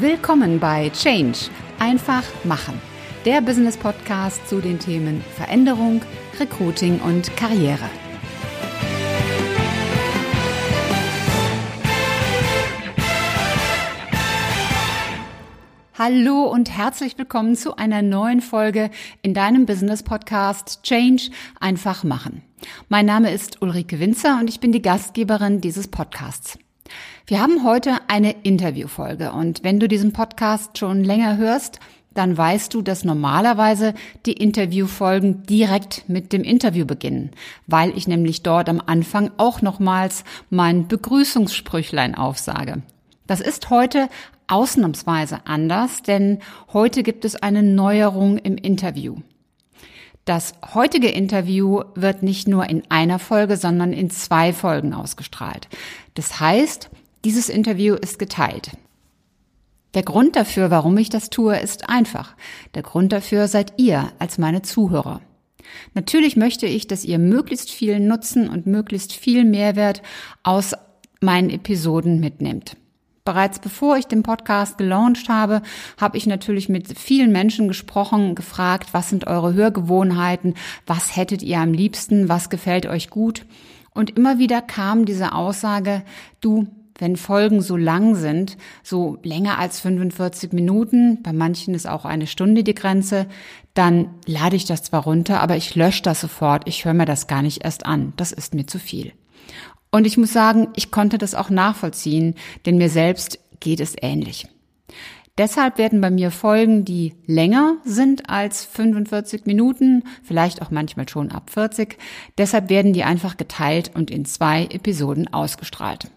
Willkommen bei Change. Einfach machen. Der Business Podcast zu den Themen Veränderung, Recruiting und Karriere. Hallo und herzlich willkommen zu einer neuen Folge in deinem Business Podcast Change einfach machen. Mein Name ist Ulrike Winzer und ich bin die Gastgeberin dieses Podcasts. Wir haben heute eine Interviewfolge und wenn du diesen Podcast schon länger hörst, dann weißt du, dass normalerweise die Interviewfolgen direkt mit dem Interview beginnen, weil ich nämlich dort am Anfang auch nochmals mein Begrüßungssprüchlein aufsage. Das ist heute ausnahmsweise anders, denn heute gibt es eine Neuerung im Interview. Das heutige Interview wird nicht nur in einer Folge, sondern in zwei Folgen ausgestrahlt. Das heißt, dieses Interview ist geteilt. Der Grund dafür, warum ich das tue, ist einfach. Der Grund dafür seid ihr als meine Zuhörer. Natürlich möchte ich, dass ihr möglichst viel Nutzen und möglichst viel Mehrwert aus meinen Episoden mitnehmt. Bereits bevor ich den Podcast gelauncht habe, habe ich natürlich mit vielen Menschen gesprochen, gefragt, was sind eure Hörgewohnheiten, was hättet ihr am liebsten, was gefällt euch gut. Und immer wieder kam diese Aussage, du, wenn Folgen so lang sind, so länger als 45 Minuten, bei manchen ist auch eine Stunde die Grenze, dann lade ich das zwar runter, aber ich lösche das sofort, ich höre mir das gar nicht erst an, das ist mir zu viel. Und ich muss sagen, ich konnte das auch nachvollziehen, denn mir selbst geht es ähnlich. Deshalb werden bei mir Folgen, die länger sind als 45 Minuten, vielleicht auch manchmal schon ab 40, deshalb werden die einfach geteilt und in zwei Episoden ausgestrahlt.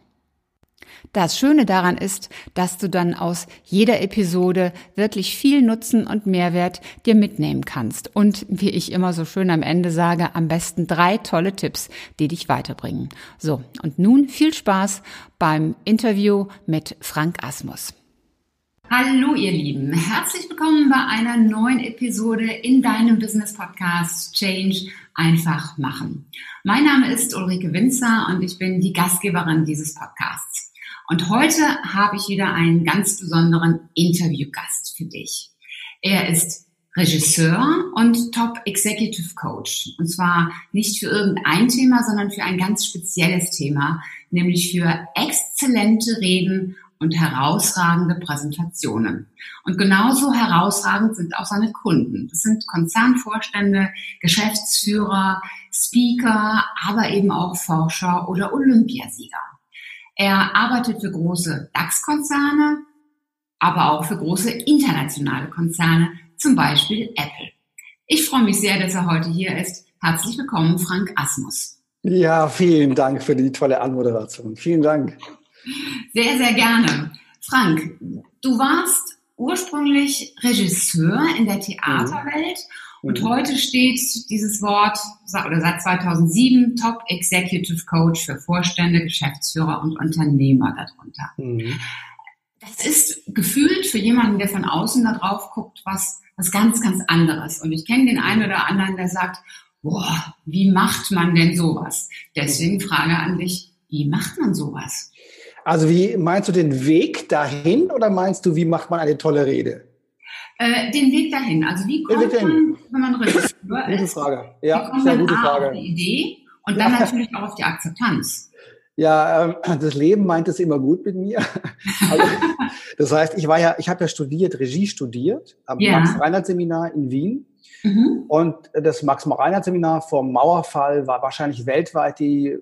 Das Schöne daran ist, dass du dann aus jeder Episode wirklich viel Nutzen und Mehrwert dir mitnehmen kannst. Und wie ich immer so schön am Ende sage, am besten drei tolle Tipps, die dich weiterbringen. So, und nun viel Spaß beim Interview mit Frank Asmus. Hallo ihr Lieben, herzlich willkommen bei einer neuen Episode in deinem Business Podcast Change einfach machen. Mein Name ist Ulrike Winzer und ich bin die Gastgeberin dieses Podcasts. Und heute habe ich wieder einen ganz besonderen Interviewgast für dich. Er ist Regisseur und Top Executive Coach. Und zwar nicht für irgendein Thema, sondern für ein ganz spezielles Thema, nämlich für exzellente Reden und herausragende Präsentationen. Und genauso herausragend sind auch seine Kunden. Das sind Konzernvorstände, Geschäftsführer, Speaker, aber eben auch Forscher oder Olympiasieger. Er arbeitet für große DAX-Konzerne, aber auch für große internationale Konzerne, zum Beispiel Apple. Ich freue mich sehr, dass er heute hier ist. Herzlich willkommen, Frank Asmus. Ja, vielen Dank für die tolle Anmoderation. Vielen Dank. Sehr, sehr gerne. Frank, du warst ursprünglich Regisseur in der Theaterwelt und mhm. heute steht dieses Wort, oder seit 2007, Top Executive Coach für Vorstände, Geschäftsführer und Unternehmer darunter. Mhm. Das ist gefühlt für jemanden, der von außen da drauf guckt, was, was ganz, ganz anderes. Und ich kenne den einen oder anderen, der sagt, boah, wie macht man denn sowas? Deswegen Frage an dich, wie macht man sowas? Also wie meinst du den Weg dahin oder meinst du, wie macht man eine tolle Rede? Äh, den Weg dahin. Also wie kommt man, wenn man Regisseur ist? Gute Frage. Ja, sehr gute Frage. Auf die Idee und dann ja. natürlich auch auf die Akzeptanz. Ja, ähm, das Leben meint es immer gut mit mir. Also, das heißt, ich war ja, ich habe ja studiert, Regie studiert am ja. Max-Reinhardt-Seminar in Wien. Mhm. Und das Max-Reinhardt-Seminar vom Mauerfall war wahrscheinlich weltweit die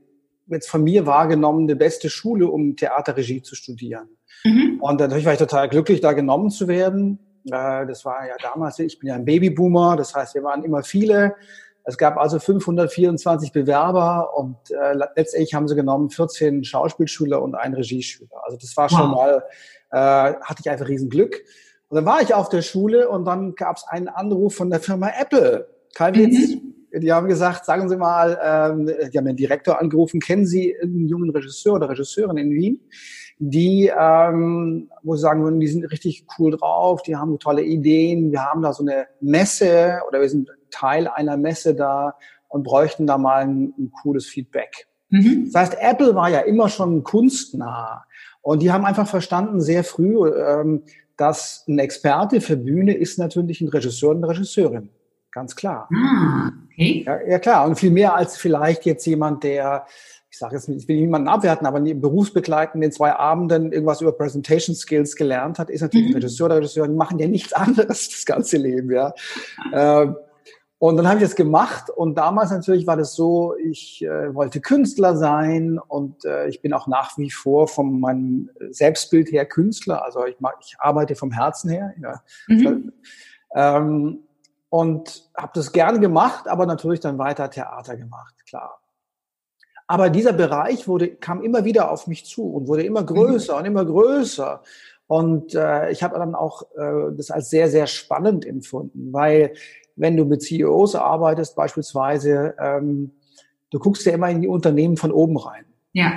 jetzt von mir wahrgenommene beste Schule, um Theaterregie zu studieren. Mhm. Und natürlich war ich total glücklich, da genommen zu werden. Äh, das war ja damals, ich bin ja ein Babyboomer, das heißt, wir waren immer viele. Es gab also 524 Bewerber und äh, letztendlich haben sie genommen 14 Schauspielschüler und einen Regieschüler. Also das war schon wow. mal, äh, hatte ich einfach riesen Glück. Und dann war ich auf der Schule und dann gab es einen Anruf von der Firma Apple. Kein Witz. Mhm. Die haben gesagt, sagen Sie mal, ähm, die haben den Direktor angerufen, kennen Sie einen jungen Regisseur oder Regisseurin in Wien? Die, ähm, wo sie sagen würden, die sind richtig cool drauf, die haben tolle Ideen, wir haben da so eine Messe oder wir sind Teil einer Messe da und bräuchten da mal ein, ein cooles Feedback. Mhm. Das heißt, Apple war ja immer schon kunstnah und die haben einfach verstanden sehr früh, ähm, dass ein Experte für Bühne ist natürlich ein Regisseur und eine Regisseurin. Ganz klar. Ah, okay. Ja, ja, klar. Und viel mehr als vielleicht jetzt jemand, der, ich sage jetzt, ich will niemanden abwerten, aber berufsbegleitend in zwei Abenden irgendwas über Presentation Skills gelernt hat, ist natürlich mhm. ein Regisseur oder Regisseurin, machen ja nichts anderes das ganze Leben, ja. äh, und dann habe ich das gemacht und damals natürlich war das so, ich äh, wollte Künstler sein und äh, ich bin auch nach wie vor von meinem Selbstbild her Künstler. Also ich, mag, ich arbeite vom Herzen her. Ja. Mhm. Ähm, und habe das gerne gemacht, aber natürlich dann weiter Theater gemacht, klar. Aber dieser Bereich wurde, kam immer wieder auf mich zu und wurde immer mhm. größer mhm. und immer größer. Und äh, ich habe dann auch äh, das als sehr, sehr spannend empfunden, weil wenn du mit CEOs arbeitest beispielsweise, ähm, du guckst ja immer in die Unternehmen von oben rein. Ja.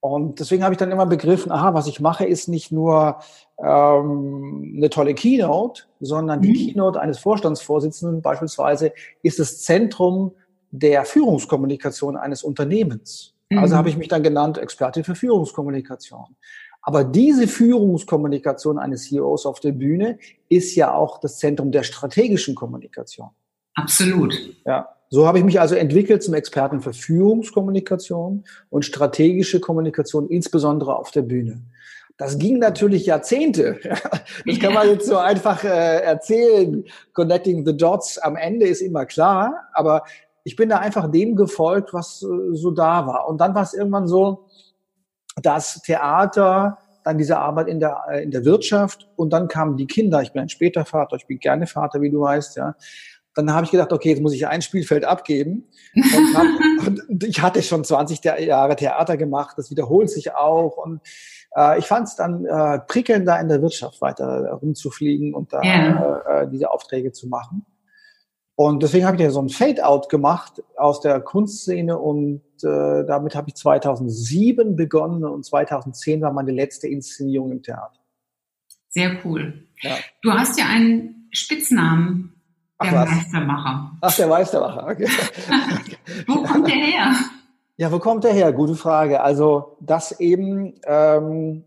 Und deswegen habe ich dann immer begriffen, aha, was ich mache, ist nicht nur ähm, eine tolle Keynote, sondern die mhm. Keynote eines Vorstandsvorsitzenden beispielsweise ist das Zentrum der Führungskommunikation eines Unternehmens. Also mhm. Also habe ich mich dann genannt Experte für Führungskommunikation. Aber diese Führungskommunikation eines CEOs auf der Bühne ist ja auch das Zentrum der strategischen Kommunikation. Absolut. Ja. So habe ich mich also entwickelt zum Experten für Führungskommunikation und strategische Kommunikation, insbesondere auf der Bühne. Das ging natürlich Jahrzehnte. Das kann man jetzt so einfach äh, erzählen. Connecting the dots am Ende ist immer klar, aber ich bin da einfach dem gefolgt, was äh, so da war. Und dann war es irgendwann so, das Theater, dann diese Arbeit in der, äh, in der Wirtschaft und dann kamen die Kinder. Ich bin ein später Vater, ich bin gerne Vater, wie du weißt, ja. Dann habe ich gedacht, okay, jetzt muss ich ein Spielfeld abgeben. Und, hab, und ich hatte schon 20 Jahre Theater gemacht, das wiederholt sich auch. Und äh, ich fand es dann äh, prickelnder in der Wirtschaft weiter rumzufliegen und da yeah. äh, diese Aufträge zu machen. Und deswegen habe ich ja so ein Fade-out gemacht aus der Kunstszene und äh, damit habe ich 2007 begonnen und 2010 war meine letzte Inszenierung im Theater. Sehr cool. Ja. Du hast ja einen Spitznamen, der Ach, Meistermacher. Ach, der Meistermacher, okay. wo kommt der her? Ja, wo kommt der her? Gute Frage. Also, dass eben ähm,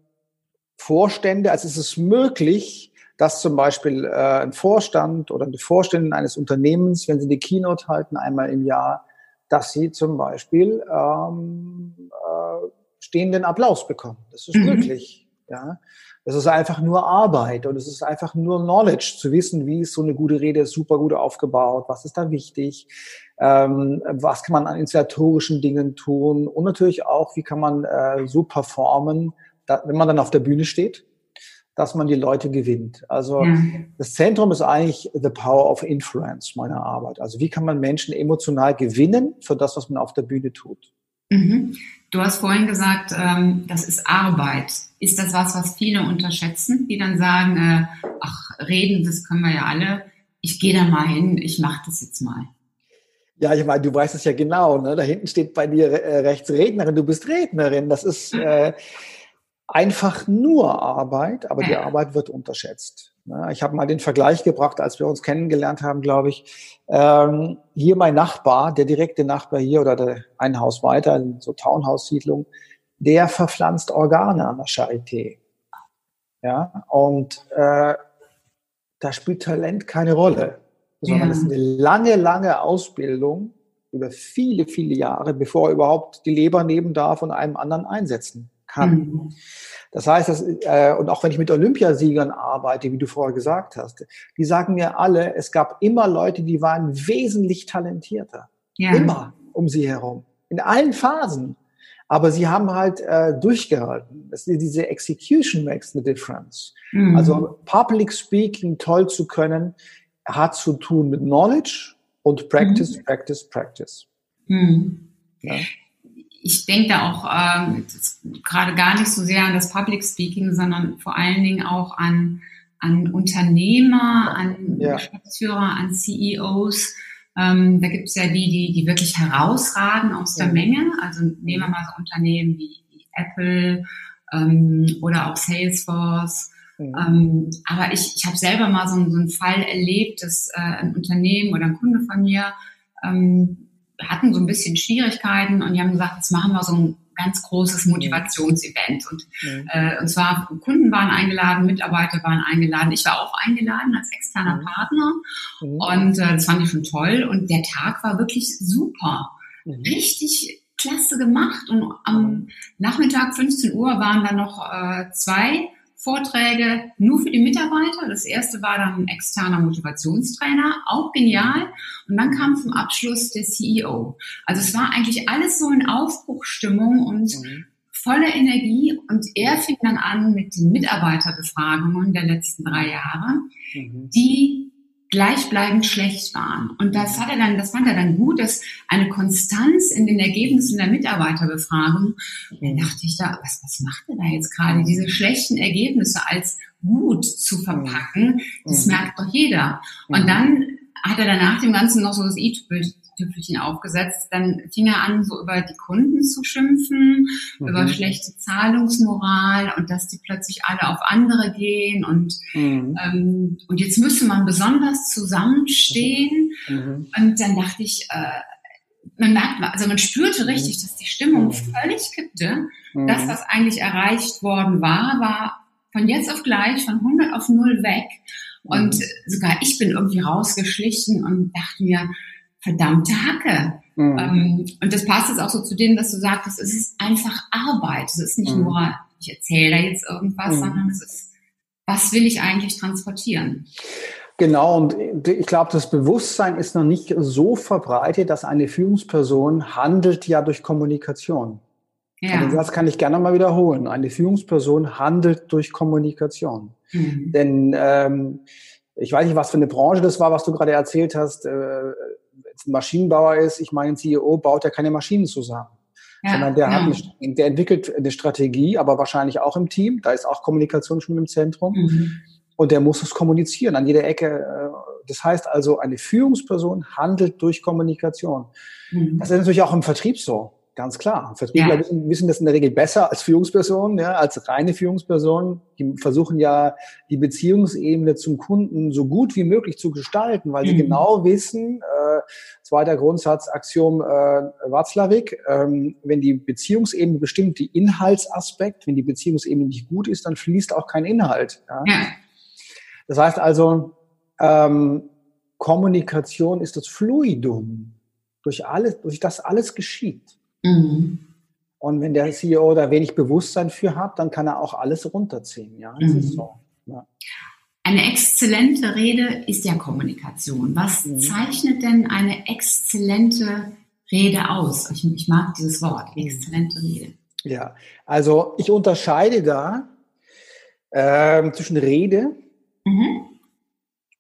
Vorstände, also ist es möglich, dass zum Beispiel äh, ein Vorstand oder eine Vorständin eines Unternehmens, wenn sie die Keynote halten einmal im Jahr, dass sie zum Beispiel ähm, äh, stehenden Applaus bekommen. Das ist mhm. möglich. Ja, das ist einfach nur Arbeit und es ist einfach nur Knowledge zu wissen, wie ist so eine gute Rede super gut aufgebaut, was ist da wichtig, ähm, was kann man an inszenatorischen Dingen tun und natürlich auch, wie kann man äh, so performen, da, wenn man dann auf der Bühne steht dass man die Leute gewinnt. Also ja. das Zentrum ist eigentlich the power of influence meiner Arbeit. Also wie kann man Menschen emotional gewinnen für das, was man auf der Bühne tut. Mhm. Du hast vorhin gesagt, ähm, das ist Arbeit. Ist das was, was viele unterschätzen, die dann sagen, äh, ach, reden, das können wir ja alle. Ich gehe da mal hin, ich mache das jetzt mal. Ja, ich meine, du weißt es ja genau. Ne? Da hinten steht bei dir äh, rechts Rednerin, du bist Rednerin. Das ist äh, einfach nur Arbeit, aber die Arbeit wird unterschätzt. Ich habe mal den Vergleich gebracht, als wir uns kennengelernt haben, glaube ich. Ähm, hier mein Nachbar, der direkte Nachbar hier oder der, ein Haus weiter, so Townhouse-Siedlung, der verpflanzt Organe an der Charité. Ja, und äh, da spielt Talent keine Rolle, sondern es ja. ist eine lange, lange Ausbildung über viele, viele Jahre, bevor er überhaupt die Leber nehmen darf und einem anderen einsetzen kann. Mhm. Das heißt, dass, äh, und auch wenn ich mit Olympiasiegern arbeite, wie du vorher gesagt hast, die sagen mir alle, es gab immer Leute, die waren wesentlich talentierter. Ja. Immer um sie herum. In allen Phasen. Aber sie haben halt äh, durchgehalten. Das, diese Execution makes the difference. Mhm. Also Public Speaking toll zu können, hat zu tun mit Knowledge und Practice, mhm. Practice, Practice. Mhm. Ja ich denke da auch ähm, gerade gar nicht so sehr an das Public Speaking, sondern vor allen Dingen auch an, an Unternehmer, an ja. Geschäftsführer, an CEOs. Ähm, da gibt es ja die, die, die wirklich herausragen aus der ja. Menge. Also nehmen wir mal so Unternehmen wie, wie Apple ähm, oder auch Salesforce. Ja. Ähm, aber ich, ich habe selber mal so, so einen Fall erlebt, dass äh, ein Unternehmen oder ein Kunde von mir ähm, hatten so ein bisschen Schwierigkeiten und die haben gesagt, jetzt machen wir so ein ganz großes Motivationsevent. Und, mhm. äh, und zwar Kunden waren eingeladen, Mitarbeiter waren eingeladen. Ich war auch eingeladen als externer mhm. Partner. Mhm. Und äh, das fand ich schon toll. Und der Tag war wirklich super. Mhm. Richtig klasse gemacht. Und am mhm. Nachmittag 15 Uhr waren dann noch äh, zwei Vorträge nur für die Mitarbeiter. Das erste war dann ein externer Motivationstrainer, auch genial. Und dann kam zum Abschluss der CEO. Also es war eigentlich alles so in Aufbruchstimmung und mhm. voller Energie. Und er fing dann an mit den Mitarbeiterbefragungen der letzten drei Jahre, mhm. die gleichbleibend schlecht waren. Und das hat er dann, das fand er dann gut, dass eine Konstanz in den Ergebnissen der Mitarbeiterbefragung, dann dachte ich da, was, was macht er da jetzt gerade? Diese schlechten Ergebnisse als gut zu verpacken, das mhm. merkt doch jeder. Und mhm. dann hat er danach dem Ganzen noch so das i-Tüpfelchen Tüpfelchen aufgesetzt. Dann fing er an, so über die Kunden zu schimpfen, mhm. über schlechte Zahlungsmoral und dass die plötzlich alle auf andere gehen und, mhm. ähm, und jetzt müsste man besonders zusammenstehen. Mhm. Und dann dachte ich, äh, man merkt, also man spürte richtig, dass die Stimmung völlig kippte. Das, was eigentlich erreicht worden war, war von jetzt auf gleich, von 100 auf 0 weg. Und sogar ich bin irgendwie rausgeschlichen und dachte mir, verdammte Hacke. Mhm. Ähm, und das passt jetzt auch so zu dem, dass du sagtest, es ist einfach Arbeit. Es ist nicht mhm. nur, ich erzähle da jetzt irgendwas, mhm. sondern es ist, was will ich eigentlich transportieren? Genau, und ich glaube, das Bewusstsein ist noch nicht so verbreitet, dass eine Führungsperson handelt ja durch Kommunikation. Ja. Und das kann ich gerne mal wiederholen. Eine Führungsperson handelt durch Kommunikation. Mhm. Denn ähm, ich weiß nicht, was für eine Branche das war, was du gerade erzählt hast. Äh, Maschinenbauer ist, ich meine, ein CEO baut ja keine Maschinen zusammen. Ja, sondern der, ja. hat eine, der entwickelt eine Strategie, aber wahrscheinlich auch im Team. Da ist auch Kommunikation schon im Zentrum. Mhm. Und der muss es kommunizieren an jeder Ecke. Äh, das heißt also, eine Führungsperson handelt durch Kommunikation. Mhm. Das ist natürlich auch im Vertrieb so. Ganz klar. Vertriebler ja. wissen, wissen das in der Regel besser als Führungspersonen, ja, als reine Führungspersonen. Die versuchen ja, die Beziehungsebene zum Kunden so gut wie möglich zu gestalten, weil mhm. sie genau wissen, äh, zweiter Grundsatz, Axiom äh, Watzlawick, ähm, wenn die Beziehungsebene bestimmt, die Inhaltsaspekt, wenn die Beziehungsebene nicht gut ist, dann fließt auch kein Inhalt. Ja. ja. Das heißt also, ähm, Kommunikation ist das Fluidum, durch alles, durch das alles geschieht. Mhm. Und wenn der CEO da wenig Bewusstsein für hat, dann kann er auch alles runterziehen. Ja, das mhm. ist so. Ja. Eine exzellente Rede ist ja Kommunikation. Was mhm. zeichnet denn eine exzellente Rede aus? Ich, ich mag dieses Wort, mhm. exzellente Rede. Ja, also ich unterscheide da äh, zwischen Rede mhm.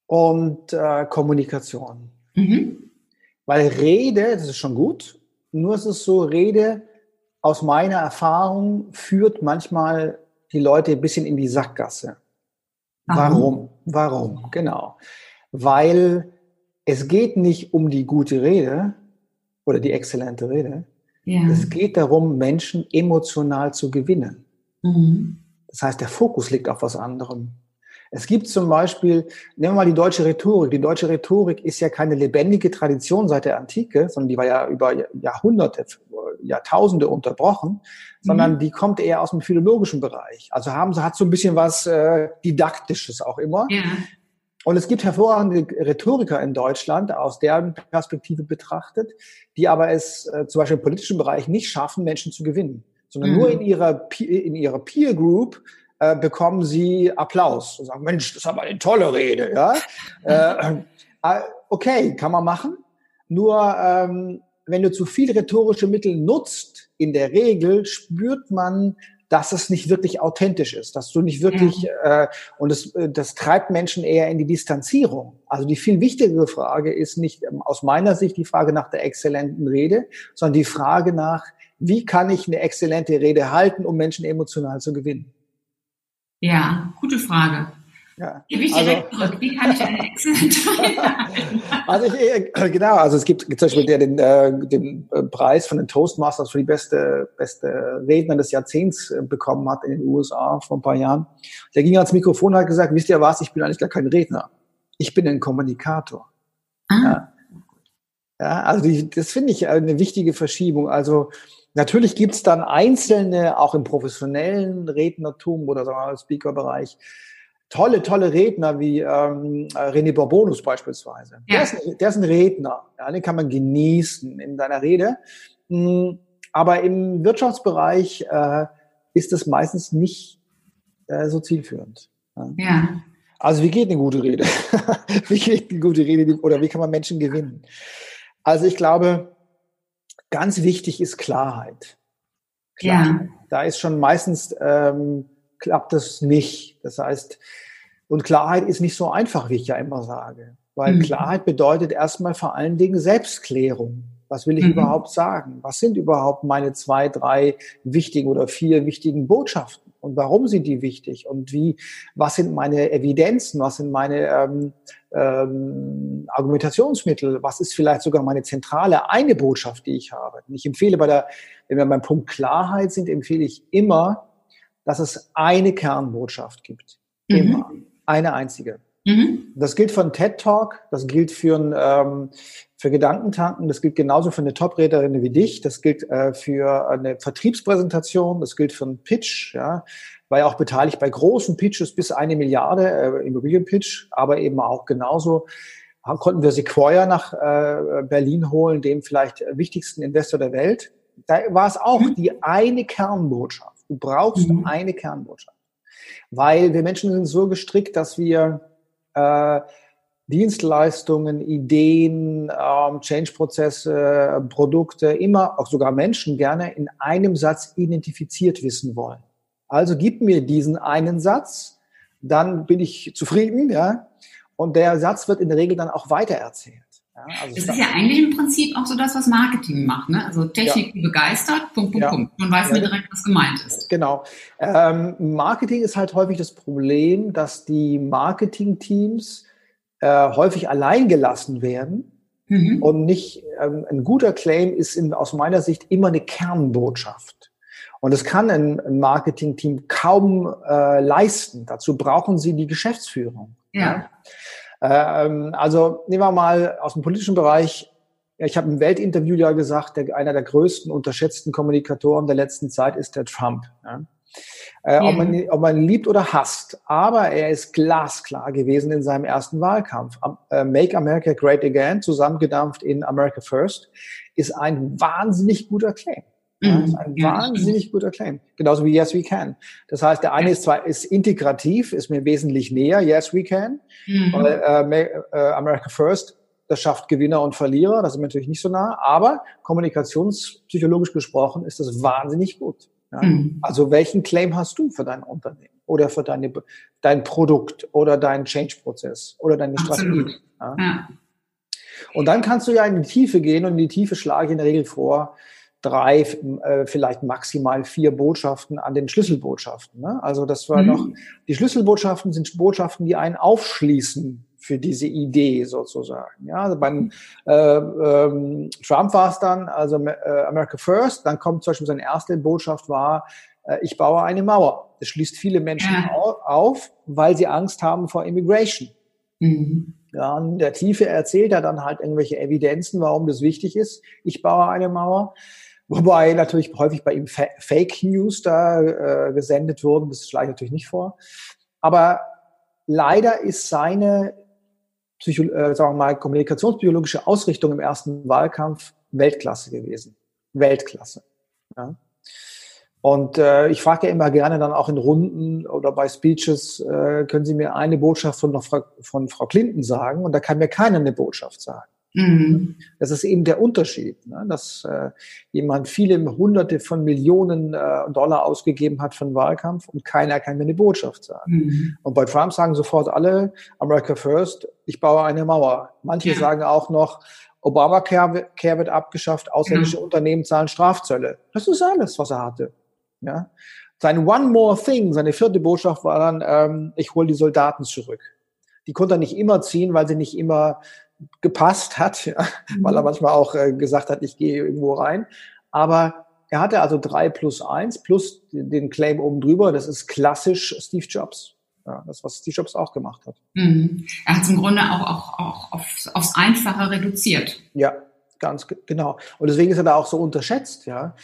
und äh, Kommunikation. Mhm. Weil Rede, das ist schon gut, nur ist es so, Rede aus meiner Erfahrung führt manchmal die Leute ein bisschen in die Sackgasse. Warum? Warum? Genau. Weil es geht nicht um die gute Rede oder die exzellente Rede. Ja. Es geht darum, Menschen emotional zu gewinnen. Mhm. Das heißt, der Fokus liegt auf was anderem. Es gibt zum Beispiel, nehmen wir mal die deutsche Rhetorik. Die deutsche Rhetorik ist ja keine lebendige Tradition seit der Antike, sondern die war ja über Jahrhunderte, Jahrtausende unterbrochen, sondern mhm. die kommt eher aus dem philologischen Bereich. Also haben sie hat so ein bisschen was äh, Didaktisches auch immer. Ja. Und es gibt hervorragende Rhetoriker in Deutschland aus deren Perspektive betrachtet, die aber es äh, zum Beispiel im politischen Bereich nicht schaffen, Menschen zu gewinnen, sondern mhm. nur in ihrer, in ihrer Peer Group äh, bekommen sie Applaus und sagen, Mensch, das ist aber eine tolle Rede. Ja? äh, äh, okay, kann man machen. Nur ähm, wenn du zu viel rhetorische Mittel nutzt, in der Regel spürt man, dass es nicht wirklich authentisch ist, dass du nicht wirklich, äh, und das, äh, das treibt Menschen eher in die Distanzierung. Also die viel wichtigere Frage ist nicht ähm, aus meiner Sicht die Frage nach der exzellenten Rede, sondern die Frage nach, wie kann ich eine exzellente Rede halten, um Menschen emotional zu gewinnen. Ja, gute Frage. Ja. Gebe ich direkt also, zurück. Wie kann ich eine exzellente Also ich, äh, genau, also es gibt zum Beispiel der den, äh, den äh, Preis von den Toastmasters für die beste, beste Redner des Jahrzehnts bekommen hat in den USA vor ein paar Jahren. Der ging ans Mikrofon und hat gesagt, wisst ihr was, ich bin eigentlich gar kein Redner. Ich bin ein Kommunikator. Ah. Ja. Ja, also die, das finde ich eine wichtige Verschiebung. Also natürlich gibt's dann einzelne, auch im professionellen Rednertum oder sagen wir Speaker-Bereich, tolle, tolle Redner wie ähm, René Bourbonus beispielsweise. Ja. Der, ist ein, der ist ein Redner, ja, den kann man genießen in seiner Rede. Hm, aber im Wirtschaftsbereich äh, ist das meistens nicht äh, so zielführend. Ja. ja. Also wie geht eine gute Rede? wie geht eine gute Rede oder wie kann man Menschen gewinnen? Also ich glaube, ganz wichtig ist Klarheit. Klarheit. Ja. Da ist schon meistens ähm, klappt das nicht. Das heißt, und Klarheit ist nicht so einfach, wie ich ja immer sage. Weil mhm. Klarheit bedeutet erstmal vor allen Dingen Selbstklärung. Was will ich mhm. überhaupt sagen? Was sind überhaupt meine zwei, drei wichtigen oder vier wichtigen Botschaften? Und warum sind die wichtig? Und wie, was sind meine Evidenzen? Was sind meine ähm, ähm, Argumentationsmittel? Was ist vielleicht sogar meine zentrale eine Botschaft, die ich habe? Und ich empfehle bei der, wenn wir beim Punkt Klarheit sind, empfehle ich immer, dass es eine Kernbotschaft gibt. Mhm. Immer. Eine einzige. Mhm. Das gilt für einen TED Talk, das gilt für, ein, ähm, für Gedankentanken, das gilt genauso für eine Top-Rednerin wie dich, das gilt äh, für eine Vertriebspräsentation, das gilt für einen Pitch, ja, war ja auch beteiligt bei großen Pitches bis eine Milliarde äh, Immobilienpitch, aber eben auch genauso konnten wir Sequoia nach äh, Berlin holen, dem vielleicht wichtigsten Investor der Welt. Da war es auch mhm. die eine Kernbotschaft. Du brauchst mhm. eine Kernbotschaft. Weil wir Menschen sind so gestrickt, dass wir äh, Dienstleistungen, Ideen, ähm, Change-Prozesse, Produkte, immer, auch sogar Menschen gerne in einem Satz identifiziert wissen wollen. Also gib mir diesen einen Satz, dann bin ich zufrieden, ja. Und der Satz wird in der Regel dann auch weitererzählt. Ja, also das ist ja eigentlich im Prinzip auch so das, was Marketing macht. Ne? Also Technik ja. begeistert, Punkt, Punkt, ja. Punkt. Man weiß ja. direkt, was gemeint ist. Genau. Ähm, Marketing ist halt häufig das Problem, dass die Marketing-Teams äh, häufig allein gelassen werden. Mhm. Und nicht ähm, ein guter Claim ist in, aus meiner Sicht immer eine Kernbotschaft. Und das kann ein, ein Marketing-Team kaum äh, leisten. Dazu brauchen sie die Geschäftsführung. ja? Ähm, also nehmen wir mal aus dem politischen Bereich. Ich habe im Weltinterview ja gesagt, der, einer der größten unterschätzten Kommunikatoren der letzten Zeit ist der Trump. Ja. Äh, ob, man, ob man ihn liebt oder hasst. Aber er ist glasklar gewesen in seinem ersten Wahlkampf. Äh, Make America Great Again, zusammengedampft in America First, ist ein wahnsinnig guter Claim. Ja, mhm. ist ein ja, wahnsinnig guter Claim. Genauso wie Yes We Can. Das heißt, der eine ist zwar ist integrativ, ist mir wesentlich näher, Yes We Can. Mhm. Weil, äh, äh, America First, das schafft Gewinner und Verlierer, das ist mir natürlich nicht so nah, aber kommunikationspsychologisch gesprochen ist das wahnsinnig gut. Ja? Mhm. Also welchen Claim hast du für dein Unternehmen oder für deine, dein Produkt oder deinen Change-Prozess oder deine Absolut. Strategie? Ja? Und dann kannst du ja in die Tiefe gehen und in die Tiefe schlage ich in der Regel vor, drei, äh, vielleicht maximal vier Botschaften an den Schlüsselbotschaften. Ne? Also das war mhm. noch, die Schlüsselbotschaften sind Botschaften, die einen aufschließen für diese Idee sozusagen. Ja, also beim äh, ähm, Trump war es dann, also äh, America First, dann kommt zum Beispiel seine erste Botschaft war, äh, ich baue eine Mauer. Das schließt viele Menschen ja. auf, weil sie Angst haben vor Immigration. Mhm. Ja, in der Tiefe erzählt er dann halt irgendwelche Evidenzen, warum das wichtig ist. Ich baue eine Mauer. Wobei natürlich häufig bei ihm Fake News da äh, gesendet wurden, das schlage ich natürlich nicht vor. Aber leider ist seine Psycho äh, sagen wir mal, kommunikationspsychologische Ausrichtung im ersten Wahlkampf Weltklasse gewesen. Weltklasse. Ja. Und äh, ich frage ja immer gerne dann auch in Runden oder bei Speeches, äh, können Sie mir eine Botschaft von, Frau, von Frau Clinton sagen? Und da kann mir keiner eine Botschaft sagen. Mhm. Das ist eben der Unterschied, ne? dass äh, jemand viele Hunderte von Millionen äh, Dollar ausgegeben hat für einen Wahlkampf und keiner kann mir eine Botschaft sagen. Mhm. Und bei Trump sagen sofort alle, America First, ich baue eine Mauer. Manche ja. sagen auch noch, Obamacare wird abgeschafft, ausländische ja. Unternehmen zahlen Strafzölle. Das ist alles, was er hatte. Ja? Sein One More Thing, seine vierte Botschaft war dann, ähm, ich hole die Soldaten zurück. Die konnte er nicht immer ziehen, weil sie nicht immer gepasst hat, ja, mhm. weil er manchmal auch äh, gesagt hat, ich gehe irgendwo rein. Aber er hatte also drei plus eins plus den Claim oben drüber. Das ist klassisch Steve Jobs. Ja, das, was Steve Jobs auch gemacht hat. Mhm. Er hat es im Grunde auch, auch, auch aufs, aufs Einfache reduziert. Ja, ganz genau. Und deswegen ist er da auch so unterschätzt, ja.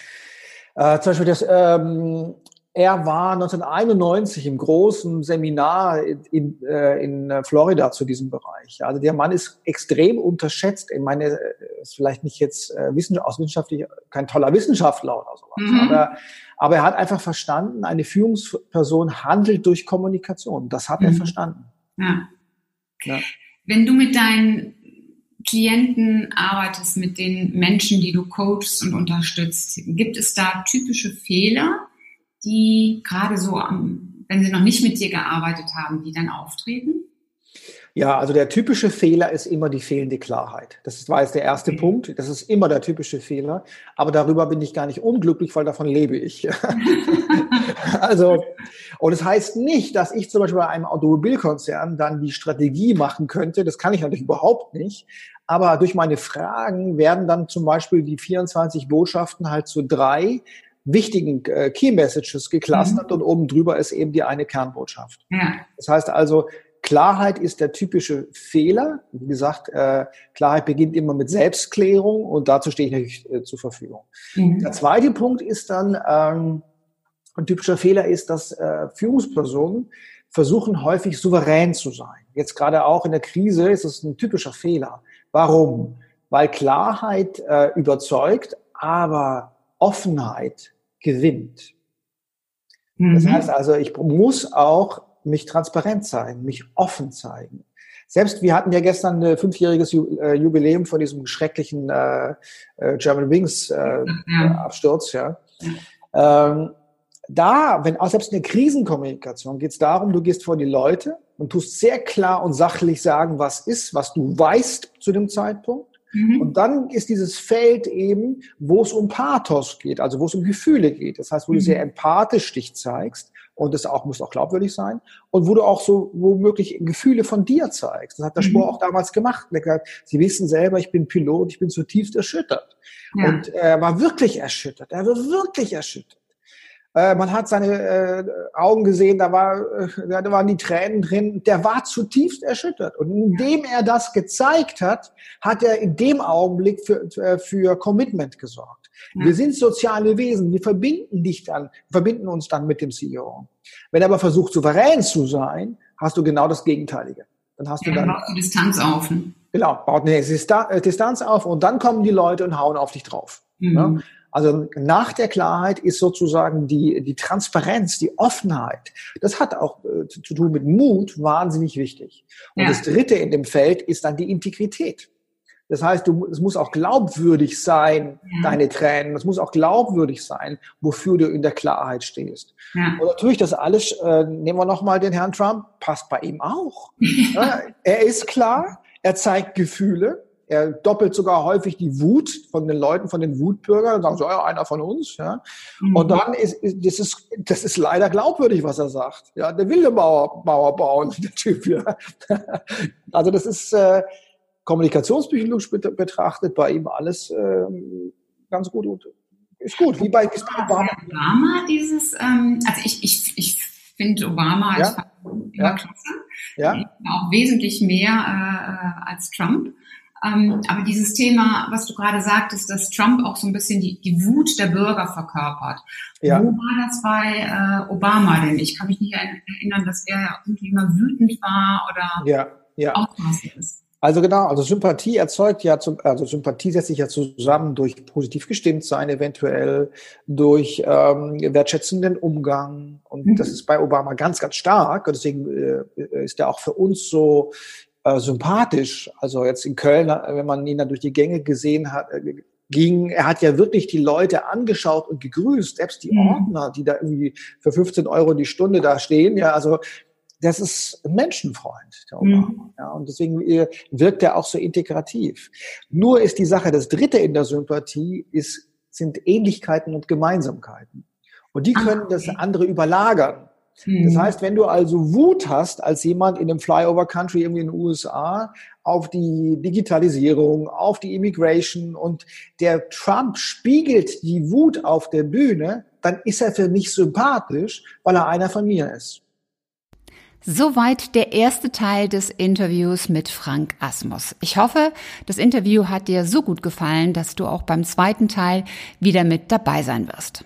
Äh, zum Beispiel das, ähm, er war 1991 im großen Seminar in, in, äh, in Florida zu diesem Bereich. Also der Mann ist extrem unterschätzt. Ich meine, ist vielleicht nicht jetzt äh, aus wissenschaftlich kein toller Wissenschaftler oder sowas, mhm. aber, aber er hat einfach verstanden, eine Führungsperson handelt durch Kommunikation. Das hat mhm. er verstanden. Ja. ja. Wenn du mit deinen Klienten arbeitest, mit den Menschen, die du coachst und unterstützt, gibt es da typische Fehler? Die gerade so, wenn sie noch nicht mit dir gearbeitet haben, die dann auftreten? Ja, also der typische Fehler ist immer die fehlende Klarheit. Das war jetzt der erste okay. Punkt. Das ist immer der typische Fehler. Aber darüber bin ich gar nicht unglücklich, weil davon lebe ich. also, und es das heißt nicht, dass ich zum Beispiel bei einem Automobilkonzern dann die Strategie machen könnte. Das kann ich natürlich überhaupt nicht. Aber durch meine Fragen werden dann zum Beispiel die 24 Botschaften halt zu drei wichtigen äh, Key Messages geclustert mhm. und oben drüber ist eben die eine Kernbotschaft. Ja. Das heißt also, Klarheit ist der typische Fehler. Wie gesagt, äh, Klarheit beginnt immer mit Selbstklärung und dazu stehe ich natürlich äh, zur Verfügung. Mhm. Der zweite Punkt ist dann, ähm, ein typischer Fehler ist, dass äh, Führungspersonen versuchen häufig souverän zu sein. Jetzt gerade auch in der Krise ist es ein typischer Fehler. Warum? Weil Klarheit äh, überzeugt, aber Offenheit gewinnt. Mhm. Das heißt also, ich muss auch mich transparent zeigen, mich offen zeigen. Selbst wir hatten ja gestern ein fünfjähriges äh, Jubiläum von diesem schrecklichen äh, äh, German Wings äh, ja. Absturz. Ja. Ähm, da, wenn auch selbst in der Krisenkommunikation geht es darum, du gehst vor die Leute und tust sehr klar und sachlich sagen, was ist, was du weißt zu dem Zeitpunkt. Mhm. Und dann ist dieses Feld eben, wo es um Pathos geht, also wo es um Gefühle geht. Das heißt, wo mhm. du sehr empathisch dich zeigst und das auch muss auch glaubwürdig sein und wo du auch so womöglich Gefühle von dir zeigst. Das hat der mhm. Spur auch damals gemacht. Er gesagt, Sie wissen selber, ich bin Pilot, ich bin zutiefst erschüttert. Ja. Und er war wirklich erschüttert. Er war wirklich erschüttert. Äh, man hat seine äh, Augen gesehen, da, war, äh, da waren die Tränen drin. Der war zutiefst erschüttert. Und indem er das gezeigt hat, hat er in dem Augenblick für, äh, für Commitment gesorgt. Wir sind soziale Wesen. Wir verbinden dich dann, verbinden uns dann mit dem CEO. Wenn er aber versucht, souverän zu sein, hast du genau das Gegenteilige. Dann hast du ja, dann, dann baut die Distanz auf. Ne? Genau, baut eine Distanz auf und dann kommen die Leute und hauen auf dich drauf. Mhm. Ja? Also nach der Klarheit ist sozusagen die, die Transparenz, die Offenheit. Das hat auch äh, zu tun mit Mut, wahnsinnig wichtig. Und ja. das dritte in dem Feld ist dann die Integrität. Das heißt, du, es muss auch glaubwürdig sein, ja. deine Tränen. Es muss auch glaubwürdig sein, wofür du in der Klarheit stehst. Ja. Und natürlich das alles, äh, nehmen wir nochmal den Herrn Trump, passt bei ihm auch. Ja. er ist klar, er zeigt Gefühle, er doppelt sogar häufig die Wut von den Leuten, von den Wutbürgern und sagen so, ja, einer von uns, ja. Mhm. Und dann ist, ist, das ist, das ist leider glaubwürdig, was er sagt. Ja, der will eine Mauer, Mauer bauen, der Typ, ja. Also das ist, äh, kommunikationspsychologisch betrachtet bei ihm alles äh, ganz gut und ist gut, wie bei, wie bei Obama. Obama dieses, ähm, also ich, ich, ich finde Obama ja? immer ja? klasse. Ja? Auch wesentlich mehr äh, als Trump. Ähm, aber dieses Thema, was du gerade sagtest, dass Trump auch so ein bisschen die, die Wut der Bürger verkörpert. Ja. Wo war das bei äh, Obama denn? Ich kann mich nicht erinnern, dass er irgendwie immer wütend war oder ja, ja. ist. Also genau, also Sympathie erzeugt ja, zum, also Sympathie setzt sich ja zusammen durch positiv gestimmt sein, eventuell durch ähm, wertschätzenden Umgang und mhm. das ist bei Obama ganz, ganz stark und deswegen äh, ist er auch für uns so äh, sympathisch. Also jetzt in Köln, äh, wenn man ihn da durch die Gänge gesehen hat, äh, ging, er hat ja wirklich die Leute angeschaut und gegrüßt, selbst die mhm. Ordner, die da irgendwie für 15 Euro die Stunde da stehen, ja, also das ist ein Menschenfreund, der Obama. Mhm. Ja, und deswegen wirkt er auch so integrativ. Nur ist die Sache, das Dritte in der Sympathie ist, sind Ähnlichkeiten und Gemeinsamkeiten. Und die können das andere überlagern. Das mhm. heißt, wenn du also Wut hast als jemand in einem Flyover Country irgendwie in den USA auf die Digitalisierung, auf die Immigration und der Trump spiegelt die Wut auf der Bühne, dann ist er für mich sympathisch, weil er einer von mir ist. Soweit der erste Teil des Interviews mit Frank Asmus. Ich hoffe, das Interview hat dir so gut gefallen, dass du auch beim zweiten Teil wieder mit dabei sein wirst.